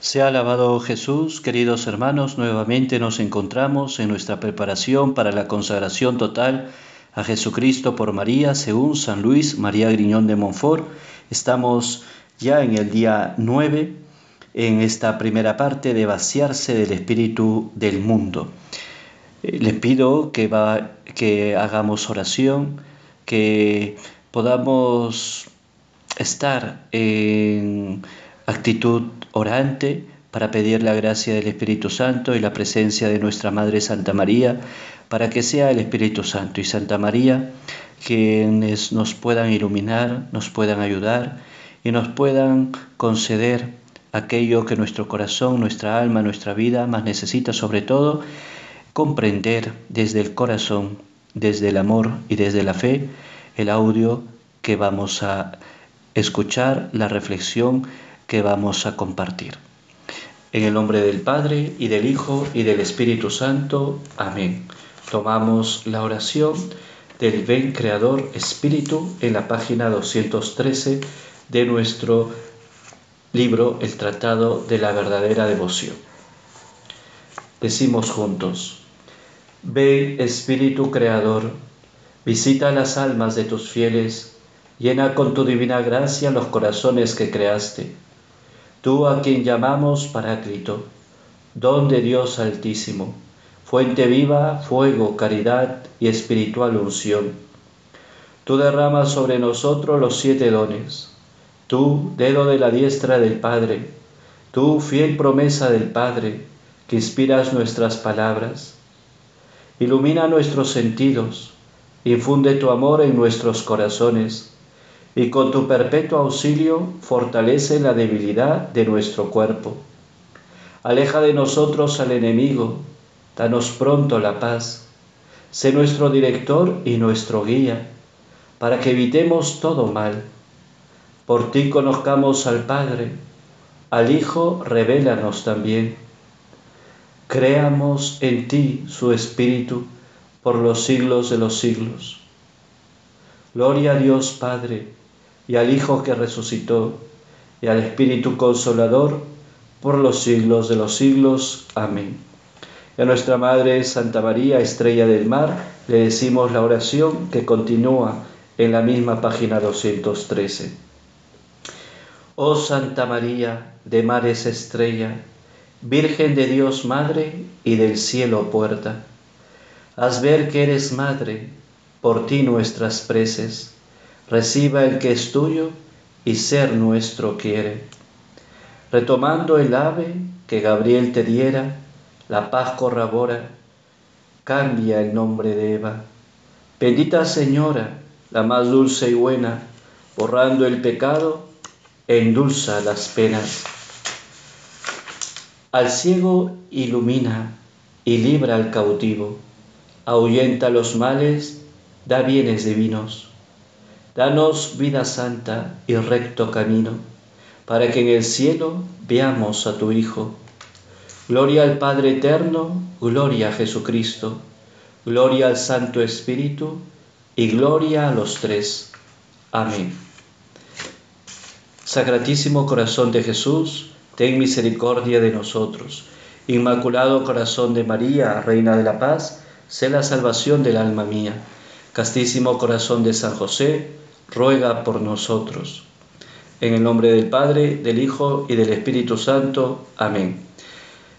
Sea alabado Jesús, queridos hermanos, nuevamente nos encontramos en nuestra preparación para la consagración total a Jesucristo por María, según San Luis María Griñón de Montfort. Estamos ya en el día 9, en esta primera parte de vaciarse del espíritu del mundo. Eh, les pido que, que hagamos oración, que podamos estar en actitud orante para pedir la gracia del Espíritu Santo y la presencia de nuestra Madre Santa María, para que sea el Espíritu Santo y Santa María quienes nos puedan iluminar, nos puedan ayudar y nos puedan conceder aquello que nuestro corazón, nuestra alma, nuestra vida más necesita, sobre todo comprender desde el corazón, desde el amor y desde la fe el audio que vamos a escuchar, la reflexión que vamos a compartir. En el nombre del Padre y del Hijo y del Espíritu Santo. Amén. Tomamos la oración del Ven Creador Espíritu en la página 213 de nuestro libro El Tratado de la Verdadera Devoción. Decimos juntos, Ven Espíritu Creador, visita las almas de tus fieles, llena con tu divina gracia los corazones que creaste tú a quien llamamos Paráclito, don de Dios altísimo, fuente viva, fuego, caridad y espiritual unción. Tú derramas sobre nosotros los siete dones, tú, dedo de la diestra del Padre, tú, fiel promesa del Padre, que inspiras nuestras palabras. Ilumina nuestros sentidos, infunde tu amor en nuestros corazones, y con tu perpetuo auxilio fortalece la debilidad de nuestro cuerpo. Aleja de nosotros al enemigo, danos pronto la paz. Sé nuestro director y nuestro guía, para que evitemos todo mal. Por ti conozcamos al Padre, al Hijo revélanos también. Creamos en ti su Espíritu por los siglos de los siglos. Gloria a Dios Padre, y al Hijo que resucitó, y al Espíritu Consolador, por los siglos de los siglos. Amén. Y a nuestra Madre Santa María, Estrella del Mar, le decimos la oración que continúa en la misma página 213. Oh Santa María, de mares estrella, Virgen de Dios Madre y del cielo puerta, haz ver que eres Madre, por ti nuestras preces reciba el que es tuyo y ser nuestro quiere. Retomando el ave que Gabriel te diera, la paz corrobora, cambia el nombre de Eva. Bendita Señora, la más dulce y buena, borrando el pecado, endulza las penas. Al ciego ilumina y libra al cautivo, ahuyenta los males, da bienes divinos Danos vida santa y recto camino, para que en el cielo veamos a tu Hijo. Gloria al Padre Eterno, gloria a Jesucristo, gloria al Santo Espíritu y gloria a los tres. Amén. Sacratísimo Corazón de Jesús, ten misericordia de nosotros. Inmaculado Corazón de María, Reina de la Paz, sé la salvación del alma mía. Castísimo Corazón de San José, ruega por nosotros. En el nombre del Padre, del Hijo y del Espíritu Santo. Amén.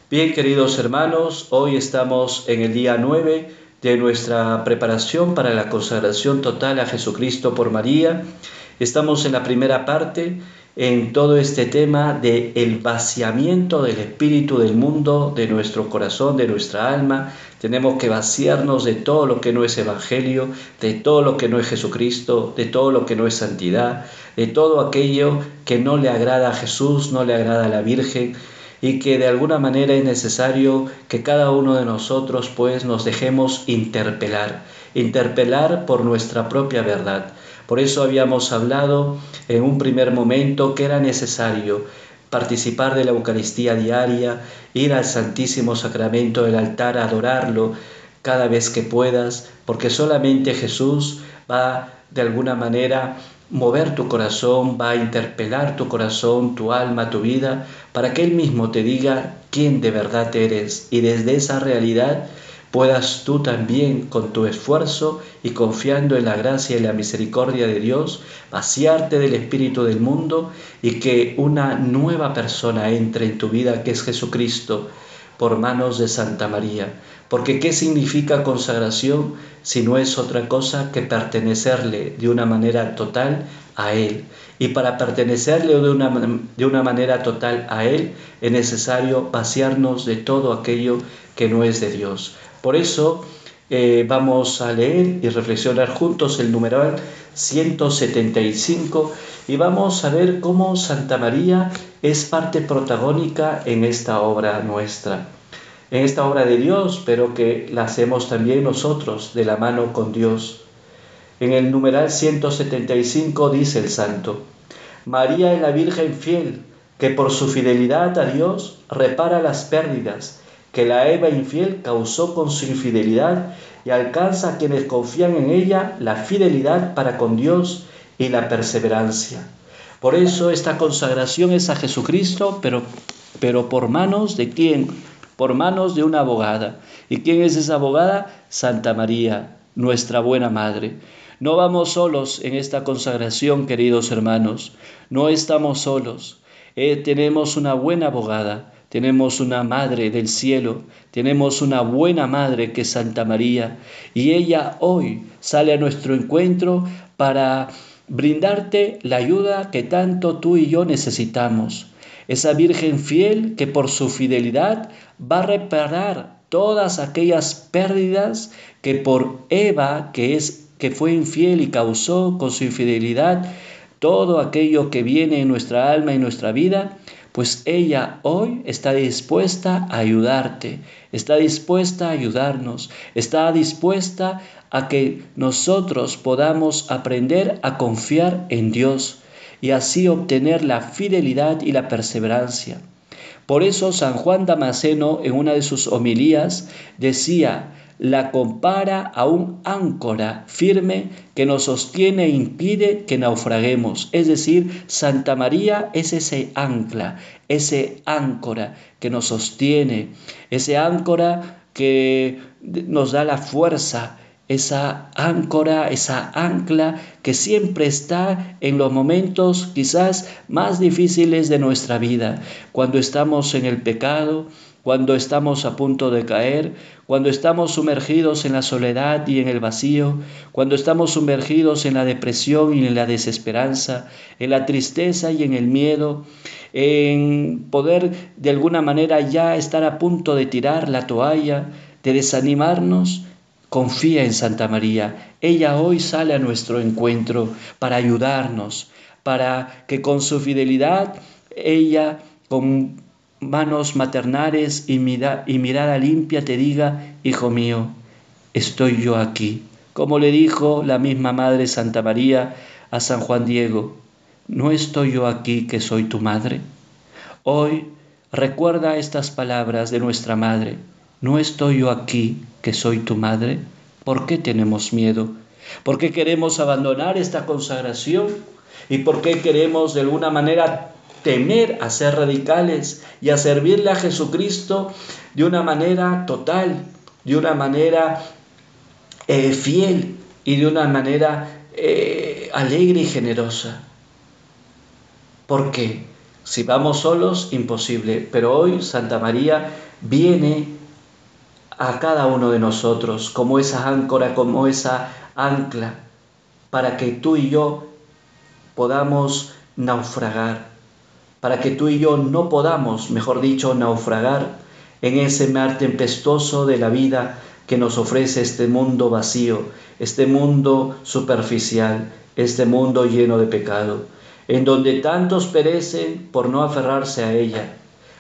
Bien, queridos hermanos, hoy estamos en el día 9 de nuestra preparación para la consagración total a Jesucristo por María. Estamos en la primera parte en todo este tema de el vaciamiento del espíritu del mundo, de nuestro corazón, de nuestra alma. Tenemos que vaciarnos de todo lo que no es evangelio, de todo lo que no es Jesucristo, de todo lo que no es santidad, de todo aquello que no le agrada a Jesús, no le agrada a la Virgen y que de alguna manera es necesario que cada uno de nosotros pues nos dejemos interpelar, interpelar por nuestra propia verdad. Por eso habíamos hablado en un primer momento que era necesario participar de la Eucaristía diaria, ir al Santísimo Sacramento del altar, adorarlo cada vez que puedas, porque solamente Jesús va de alguna manera mover tu corazón, va a interpelar tu corazón, tu alma, tu vida, para que Él mismo te diga quién de verdad eres. Y desde esa realidad puedas tú también con tu esfuerzo y confiando en la gracia y la misericordia de Dios, vaciarte del espíritu del mundo y que una nueva persona entre en tu vida que es Jesucristo por manos de Santa María. Porque ¿qué significa consagración si no es otra cosa que pertenecerle de una manera total a Él? Y para pertenecerle de una, de una manera total a Él es necesario vaciarnos de todo aquello que no es de Dios. Por eso eh, vamos a leer y reflexionar juntos el numeral 175 y vamos a ver cómo Santa María es parte protagónica en esta obra nuestra, en esta obra de Dios, pero que la hacemos también nosotros de la mano con Dios. En el numeral 175 dice el santo, María es la Virgen fiel, que por su fidelidad a Dios repara las pérdidas que la Eva infiel causó con su infidelidad y alcanza a quienes confían en ella la fidelidad para con Dios y la perseverancia. Por eso esta consagración es a Jesucristo, pero, pero por manos de quién? Por manos de una abogada. ¿Y quién es esa abogada? Santa María, nuestra buena madre. No vamos solos en esta consagración, queridos hermanos. No estamos solos. Eh, tenemos una buena abogada tenemos una Madre del cielo, tenemos una buena Madre que es Santa María, y ella hoy sale a nuestro encuentro para brindarte la ayuda que tanto tú y yo necesitamos. Esa Virgen fiel que por su fidelidad va a reparar todas aquellas pérdidas que por Eva, que es que fue infiel y causó con su infidelidad todo aquello que viene en nuestra alma y nuestra vida, pues ella hoy está dispuesta a ayudarte, está dispuesta a ayudarnos, está dispuesta a que nosotros podamos aprender a confiar en Dios y así obtener la fidelidad y la perseverancia. Por eso San Juan Damasceno en una de sus homilías decía, la compara a un áncora firme que nos sostiene e impide que naufraguemos. Es decir, Santa María es ese ancla, ese áncora que nos sostiene, ese áncora que nos da la fuerza, esa áncora, esa ancla que siempre está en los momentos quizás más difíciles de nuestra vida, cuando estamos en el pecado, cuando estamos a punto de caer, cuando estamos sumergidos en la soledad y en el vacío, cuando estamos sumergidos en la depresión y en la desesperanza, en la tristeza y en el miedo, en poder de alguna manera ya estar a punto de tirar la toalla, de desanimarnos, confía en Santa María. Ella hoy sale a nuestro encuentro para ayudarnos, para que con su fidelidad ella con manos maternales y, y mirada limpia te diga, Hijo mío, estoy yo aquí. Como le dijo la misma Madre Santa María a San Juan Diego, ¿no estoy yo aquí que soy tu madre? Hoy recuerda estas palabras de nuestra Madre, ¿no estoy yo aquí que soy tu madre? ¿Por qué tenemos miedo? ¿Por qué queremos abandonar esta consagración? ¿Y por qué queremos de alguna manera temer a ser radicales y a servirle a Jesucristo de una manera total, de una manera eh, fiel y de una manera eh, alegre y generosa. Porque si vamos solos, imposible. Pero hoy Santa María viene a cada uno de nosotros como esa áncora, como esa ancla, para que tú y yo podamos naufragar, para que tú y yo no podamos, mejor dicho, naufragar en ese mar tempestuoso de la vida que nos ofrece este mundo vacío, este mundo superficial, este mundo lleno de pecado, en donde tantos perecen por no aferrarse a ella.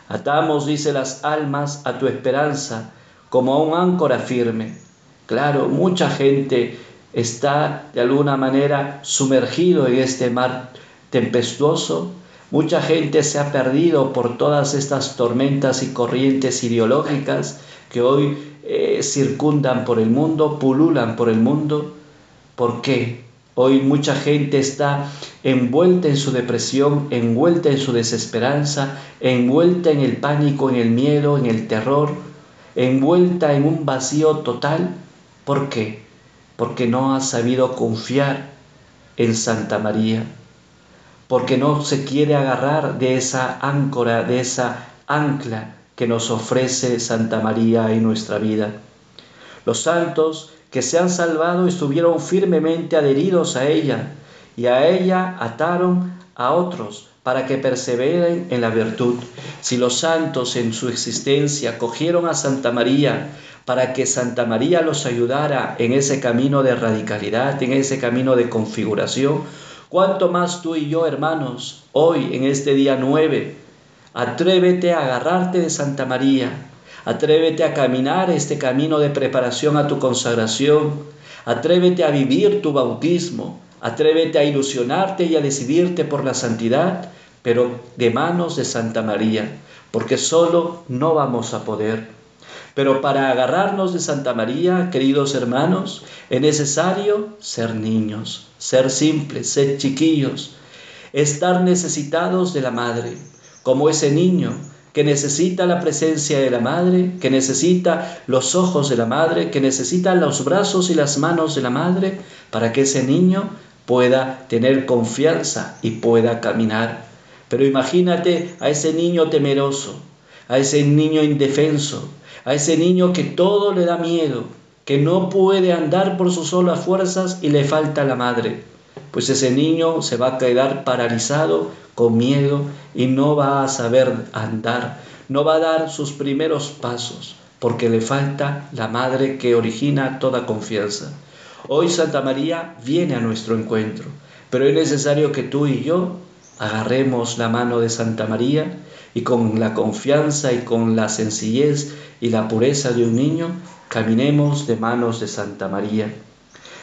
Atamos, dice, las almas a tu esperanza como a un áncora firme. Claro, mucha gente está de alguna manera sumergido en este mar tempestuoso Mucha gente se ha perdido por todas estas tormentas y corrientes ideológicas que hoy eh, circundan por el mundo, pululan por el mundo. ¿Por qué? Hoy mucha gente está envuelta en su depresión, envuelta en su desesperanza, envuelta en el pánico, en el miedo, en el terror, envuelta en un vacío total. ¿Por qué? Porque no ha sabido confiar en Santa María, porque no se quiere agarrar de esa áncora, de esa ancla que nos ofrece Santa María en nuestra vida. Los santos que se han salvado estuvieron firmemente adheridos a ella y a ella ataron a otros para que perseveren en la virtud. Si los santos en su existencia cogieron a Santa María para que Santa María los ayudara en ese camino de radicalidad, en ese camino de configuración, cuánto más tú y yo, hermanos, hoy en este día 9, atrévete a agarrarte de Santa María, Atrévete a caminar este camino de preparación a tu consagración. Atrévete a vivir tu bautismo. Atrévete a ilusionarte y a decidirte por la santidad, pero de manos de Santa María, porque solo no vamos a poder. Pero para agarrarnos de Santa María, queridos hermanos, es necesario ser niños, ser simples, ser chiquillos, estar necesitados de la Madre, como ese niño que necesita la presencia de la madre, que necesita los ojos de la madre, que necesita los brazos y las manos de la madre, para que ese niño pueda tener confianza y pueda caminar. Pero imagínate a ese niño temeroso, a ese niño indefenso, a ese niño que todo le da miedo, que no puede andar por sus solas fuerzas y le falta la madre. Pues ese niño se va a quedar paralizado con miedo y no va a saber andar, no va a dar sus primeros pasos, porque le falta la madre que origina toda confianza. Hoy Santa María viene a nuestro encuentro, pero es necesario que tú y yo agarremos la mano de Santa María y con la confianza y con la sencillez y la pureza de un niño, caminemos de manos de Santa María.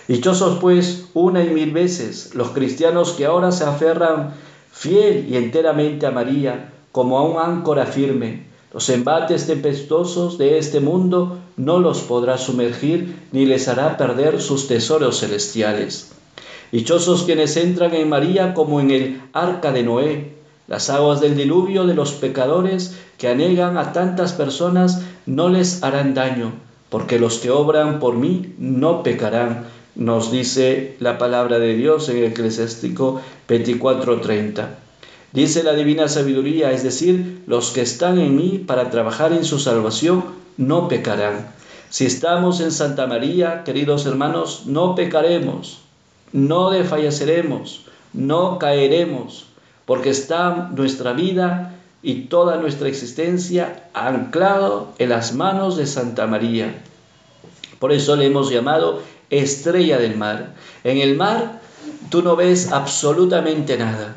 Dichosos pues una y mil veces los cristianos que ahora se aferran fiel y enteramente a María, como a un áncora firme. Los embates tempestuosos de este mundo no los podrá sumergir ni les hará perder sus tesoros celestiales. Dichosos quienes entran en María como en el arca de Noé, las aguas del diluvio de los pecadores que anegan a tantas personas no les harán daño, porque los que obran por mí no pecarán, nos dice la palabra de Dios en Eclesiástico 24:30. Dice la divina sabiduría, es decir, los que están en mí para trabajar en su salvación no pecarán. Si estamos en Santa María, queridos hermanos, no pecaremos, no desfalleceremos, no caeremos, porque está nuestra vida y toda nuestra existencia anclado en las manos de Santa María. Por eso le hemos llamado estrella del mar. En el mar tú no ves absolutamente nada.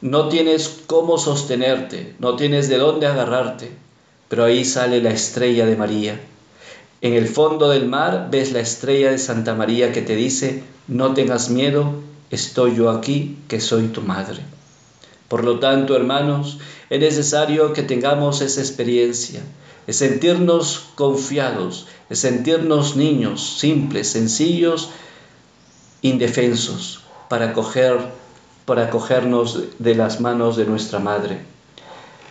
No tienes cómo sostenerte, no tienes de dónde agarrarte, pero ahí sale la estrella de María. En el fondo del mar ves la estrella de Santa María que te dice, no tengas miedo, estoy yo aquí, que soy tu madre. Por lo tanto, hermanos, es necesario que tengamos esa experiencia, es sentirnos confiados, es sentirnos niños, simples, sencillos, indefensos, para, coger, para cogernos de las manos de nuestra Madre.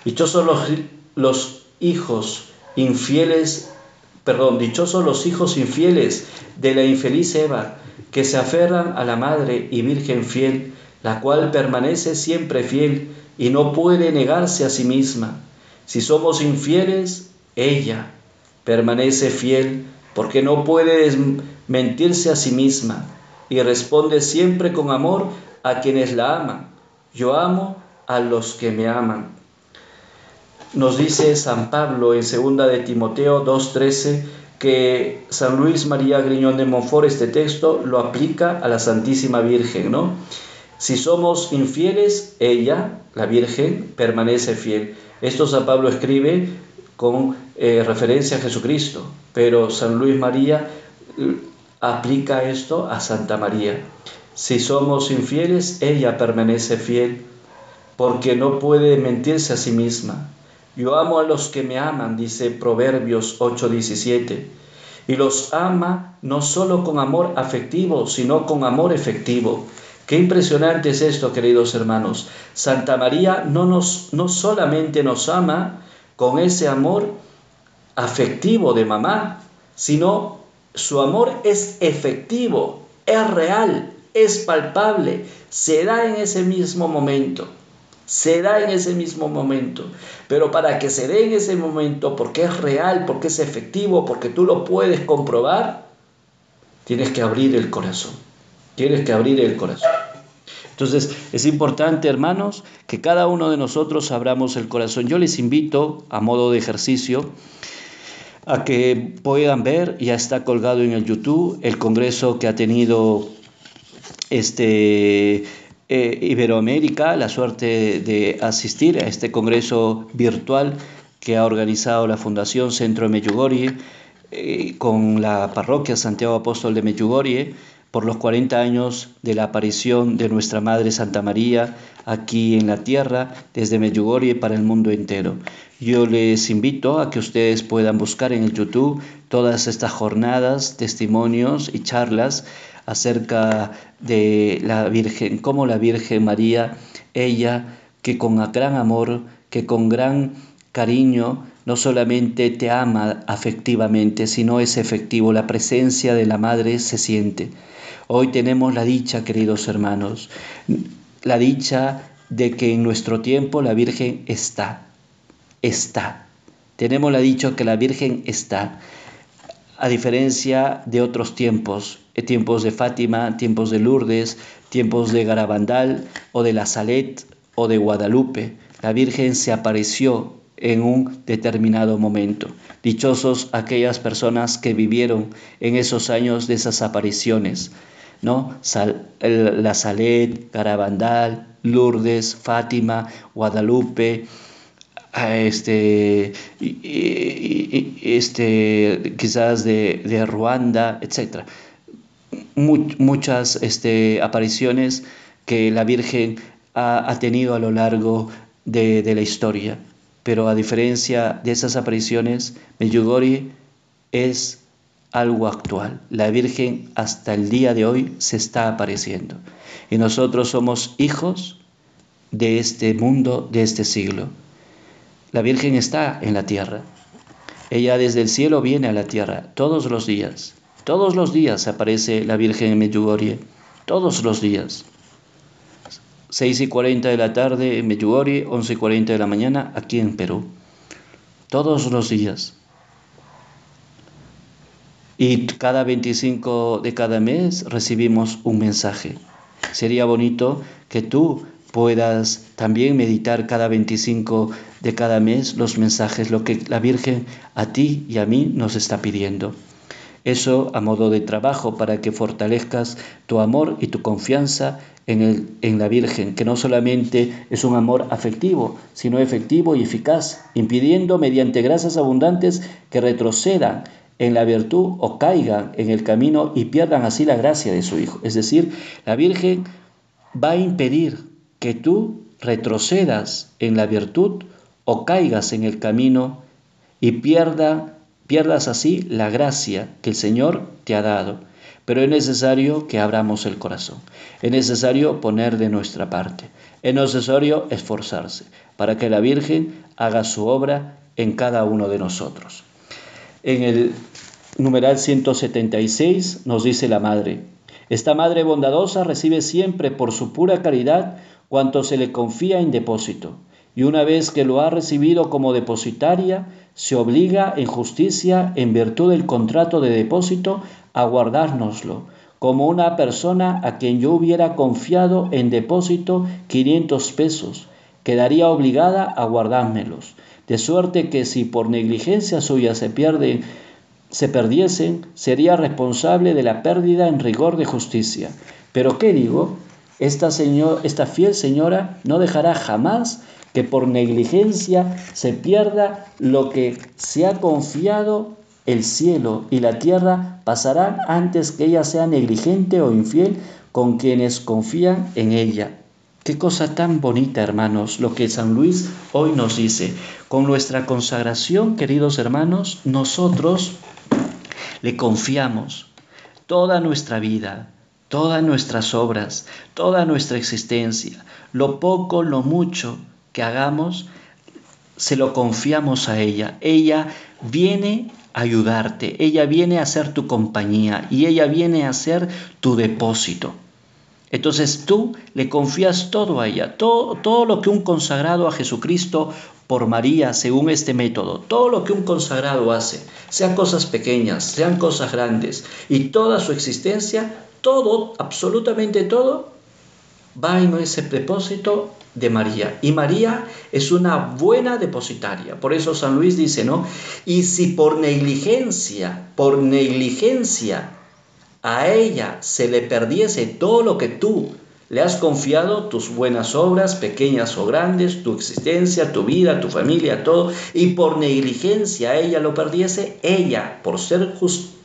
Dichosos los, los hijos infieles, perdón, dichosos los hijos infieles de la infeliz Eva, que se aferran a la Madre y Virgen fiel, la cual permanece siempre fiel y no puede negarse a sí misma. Si somos infieles, ella permanece fiel porque no puede mentirse a sí misma y responde siempre con amor a quienes la aman. Yo amo a los que me aman. Nos dice San Pablo en 2 de Timoteo 2.13 que San Luis María Griñón de Montfort este texto lo aplica a la Santísima Virgen, ¿no? Si somos infieles, ella, la Virgen, permanece fiel. Esto San Pablo escribe con eh, referencia a Jesucristo, pero San Luis María eh, aplica esto a Santa María. Si somos infieles, ella permanece fiel, porque no puede mentirse a sí misma. Yo amo a los que me aman, dice Proverbios 8:17. y los ama no solo con amor afectivo, sino con amor efectivo. Qué impresionante es esto, queridos hermanos. Santa María no, nos, no solamente nos ama con ese amor afectivo de mamá, sino su amor es efectivo, es real, es palpable, se da en ese mismo momento. Se da en ese mismo momento. Pero para que se dé en ese momento, porque es real, porque es efectivo, porque tú lo puedes comprobar, tienes que abrir el corazón. Tienes que abrir el corazón. Entonces es importante, hermanos, que cada uno de nosotros abramos el corazón. Yo les invito, a modo de ejercicio, a que puedan ver, ya está colgado en el YouTube, el congreso que ha tenido este, eh, Iberoamérica, la suerte de asistir a este congreso virtual que ha organizado la Fundación Centro de Meyugorie eh, con la parroquia Santiago Apóstol de Meyugorie por los 40 años de la aparición de nuestra Madre Santa María aquí en la tierra, desde Meyugorie para el mundo entero. Yo les invito a que ustedes puedan buscar en el YouTube todas estas jornadas, testimonios y charlas acerca de la Virgen, cómo la Virgen María, ella que con gran amor, que con gran cariño, no solamente te ama afectivamente, sino es efectivo, la presencia de la Madre se siente. Hoy tenemos la dicha, queridos hermanos, la dicha de que en nuestro tiempo la Virgen está, está. Tenemos la dicha que la Virgen está a diferencia de otros tiempos, eh, tiempos de Fátima, tiempos de Lourdes, tiempos de Garabandal o de la Salet o de Guadalupe. La Virgen se apareció en un determinado momento. Dichosos aquellas personas que vivieron en esos años de esas apariciones, ¿no? la Salet, Garabandal, Lourdes, Fátima, Guadalupe, este, este, quizás de, Ruanda, etc. muchas este, apariciones que la Virgen ha, tenido a lo largo de, la historia. Pero a diferencia de esas apariciones, Medjugorje es algo actual. La Virgen hasta el día de hoy se está apareciendo. Y nosotros somos hijos de este mundo, de este siglo. La Virgen está en la tierra. Ella desde el cielo viene a la tierra todos los días. Todos los días aparece la Virgen en Medjugorje. Todos los días. 6 y 40 de la tarde en Medjugorje, 11 y 40 de la mañana aquí en Perú. Todos los días. Y cada 25 de cada mes recibimos un mensaje. Sería bonito que tú puedas también meditar cada 25 de cada mes los mensajes, lo que la Virgen a ti y a mí nos está pidiendo. Eso a modo de trabajo para que fortalezcas tu amor y tu confianza en, el, en la Virgen, que no solamente es un amor afectivo, sino efectivo y eficaz, impidiendo mediante gracias abundantes que retrocedan en la virtud o caigan en el camino y pierdan así la gracia de su Hijo. Es decir, la Virgen va a impedir que tú retrocedas en la virtud o caigas en el camino y pierda, pierdas así la gracia que el Señor te ha dado. Pero es necesario que abramos el corazón, es necesario poner de nuestra parte, es necesario esforzarse para que la Virgen haga su obra en cada uno de nosotros. En el numeral 176 nos dice la Madre, esta Madre bondadosa recibe siempre por su pura caridad cuanto se le confía en depósito, y una vez que lo ha recibido como depositaria, se obliga en justicia, en virtud del contrato de depósito, a guardárnoslo, como una persona a quien yo hubiera confiado en depósito 500 pesos, quedaría obligada a guardármelos, de suerte que si por negligencia suya se pierden, se perdiesen, sería responsable de la pérdida en rigor de justicia. Pero ¿qué digo? Esta, señor, esta fiel señora no dejará jamás que por negligencia se pierda lo que se ha confiado el cielo y la tierra pasarán antes que ella sea negligente o infiel con quienes confían en ella. Qué cosa tan bonita, hermanos, lo que San Luis hoy nos dice. Con nuestra consagración, queridos hermanos, nosotros le confiamos toda nuestra vida, todas nuestras obras, toda nuestra existencia, lo poco, lo mucho hagamos, se lo confiamos a ella. Ella viene a ayudarte, ella viene a ser tu compañía y ella viene a ser tu depósito. Entonces tú le confías todo a ella, todo, todo lo que un consagrado a Jesucristo por María, según este método, todo lo que un consagrado hace, sean cosas pequeñas, sean cosas grandes, y toda su existencia, todo, absolutamente todo, va en ese depósito de María. Y María es una buena depositaria. Por eso San Luis dice, ¿no? Y si por negligencia, por negligencia, a ella se le perdiese todo lo que tú le has confiado, tus buenas obras, pequeñas o grandes, tu existencia, tu vida, tu familia, todo, y por negligencia a ella lo perdiese, ella, por ser,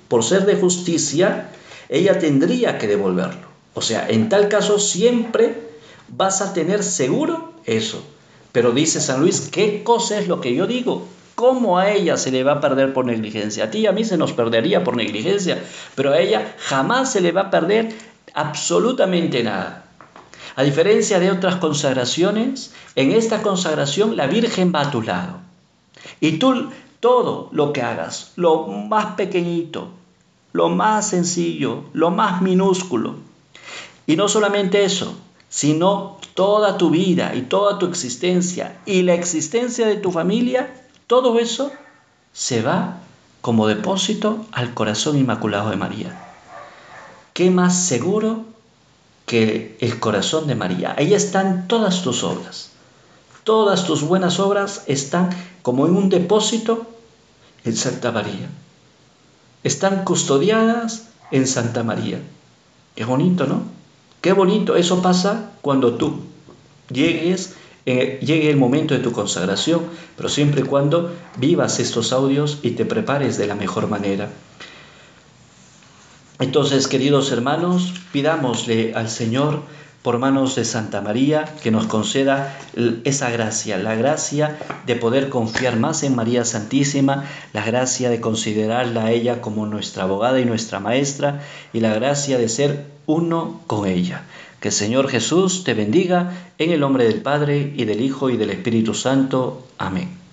por ser de justicia, ella tendría que devolverlo. O sea, en tal caso siempre vas a tener seguro eso. Pero dice San Luis, ¿qué cosa es lo que yo digo? ¿Cómo a ella se le va a perder por negligencia? A ti y a mí se nos perdería por negligencia, pero a ella jamás se le va a perder absolutamente nada. A diferencia de otras consagraciones, en esta consagración la Virgen va a tu lado. Y tú todo lo que hagas, lo más pequeñito, lo más sencillo, lo más minúsculo. Y no solamente eso, sino toda tu vida y toda tu existencia y la existencia de tu familia, todo eso se va como depósito al corazón inmaculado de María. ¿Qué más seguro que el corazón de María? Ahí están todas tus obras. Todas tus buenas obras están como en un depósito en Santa María están custodiadas en Santa María. Qué bonito, ¿no? Qué bonito. Eso pasa cuando tú llegues, llegue el momento de tu consagración, pero siempre y cuando vivas estos audios y te prepares de la mejor manera. Entonces, queridos hermanos, pidámosle al Señor por manos de Santa María, que nos conceda esa gracia, la gracia de poder confiar más en María Santísima, la gracia de considerarla a ella como nuestra abogada y nuestra maestra, y la gracia de ser uno con ella. Que el Señor Jesús te bendiga en el nombre del Padre y del Hijo y del Espíritu Santo. Amén.